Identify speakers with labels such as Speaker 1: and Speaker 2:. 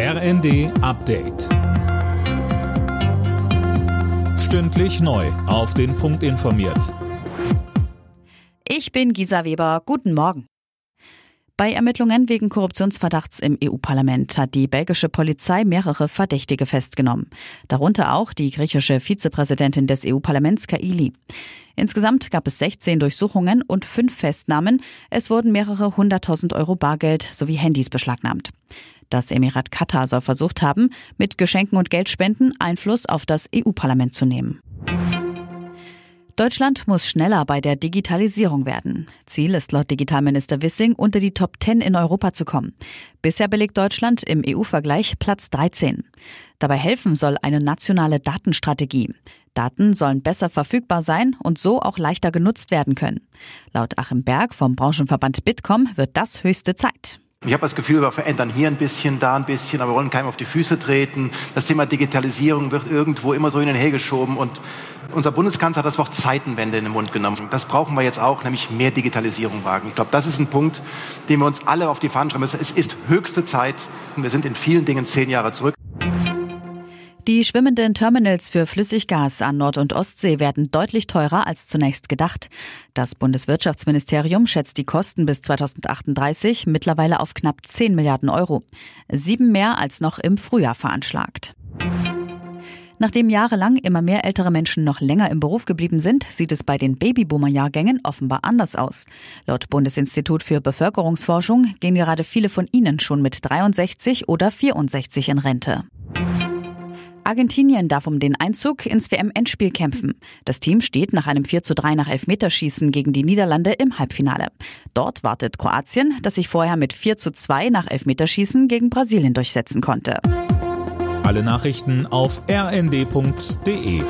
Speaker 1: RND Update. Stündlich neu. Auf den Punkt informiert.
Speaker 2: Ich bin Gisa Weber. Guten Morgen. Bei Ermittlungen wegen Korruptionsverdachts im EU-Parlament hat die belgische Polizei mehrere Verdächtige festgenommen. Darunter auch die griechische Vizepräsidentin des EU-Parlaments Kaili. Insgesamt gab es 16 Durchsuchungen und fünf Festnahmen. Es wurden mehrere hunderttausend Euro Bargeld sowie Handys beschlagnahmt. Das Emirat Katar soll versucht haben, mit Geschenken und Geldspenden Einfluss auf das EU-Parlament zu nehmen. Deutschland muss schneller bei der Digitalisierung werden. Ziel ist laut Digitalminister Wissing, unter die Top 10 in Europa zu kommen. Bisher belegt Deutschland im EU-Vergleich Platz 13. Dabei helfen soll eine nationale Datenstrategie. Daten sollen besser verfügbar sein und so auch leichter genutzt werden können. Laut Achim Berg vom Branchenverband Bitkom wird das höchste Zeit.
Speaker 3: Ich habe das Gefühl, wir verändern hier ein bisschen, da ein bisschen, aber wir wollen keinem auf die Füße treten. Das Thema Digitalisierung wird irgendwo immer so hin und her geschoben und unser Bundeskanzler hat das Wort Zeitenwende in den Mund genommen. Das brauchen wir jetzt auch, nämlich mehr Digitalisierung wagen. Ich glaube, das ist ein Punkt, den wir uns alle auf die Fahnen schreiben müssen. Es ist höchste Zeit. Wir sind in vielen Dingen zehn Jahre zurück.
Speaker 2: Die schwimmenden Terminals für Flüssiggas an Nord- und Ostsee werden deutlich teurer als zunächst gedacht. Das Bundeswirtschaftsministerium schätzt die Kosten bis 2038 mittlerweile auf knapp 10 Milliarden Euro. Sieben mehr als noch im Frühjahr veranschlagt. Nachdem jahrelang immer mehr ältere Menschen noch länger im Beruf geblieben sind, sieht es bei den Babyboomer-Jahrgängen offenbar anders aus. Laut Bundesinstitut für Bevölkerungsforschung gehen gerade viele von ihnen schon mit 63 oder 64 in Rente. Argentinien darf um den Einzug ins WM-Endspiel kämpfen. Das Team steht nach einem 4 zu 3 nach Elfmeterschießen gegen die Niederlande im Halbfinale. Dort wartet Kroatien, das sich vorher mit 4 zu 2 nach Elfmeterschießen gegen Brasilien durchsetzen konnte.
Speaker 1: Alle Nachrichten auf rnd.de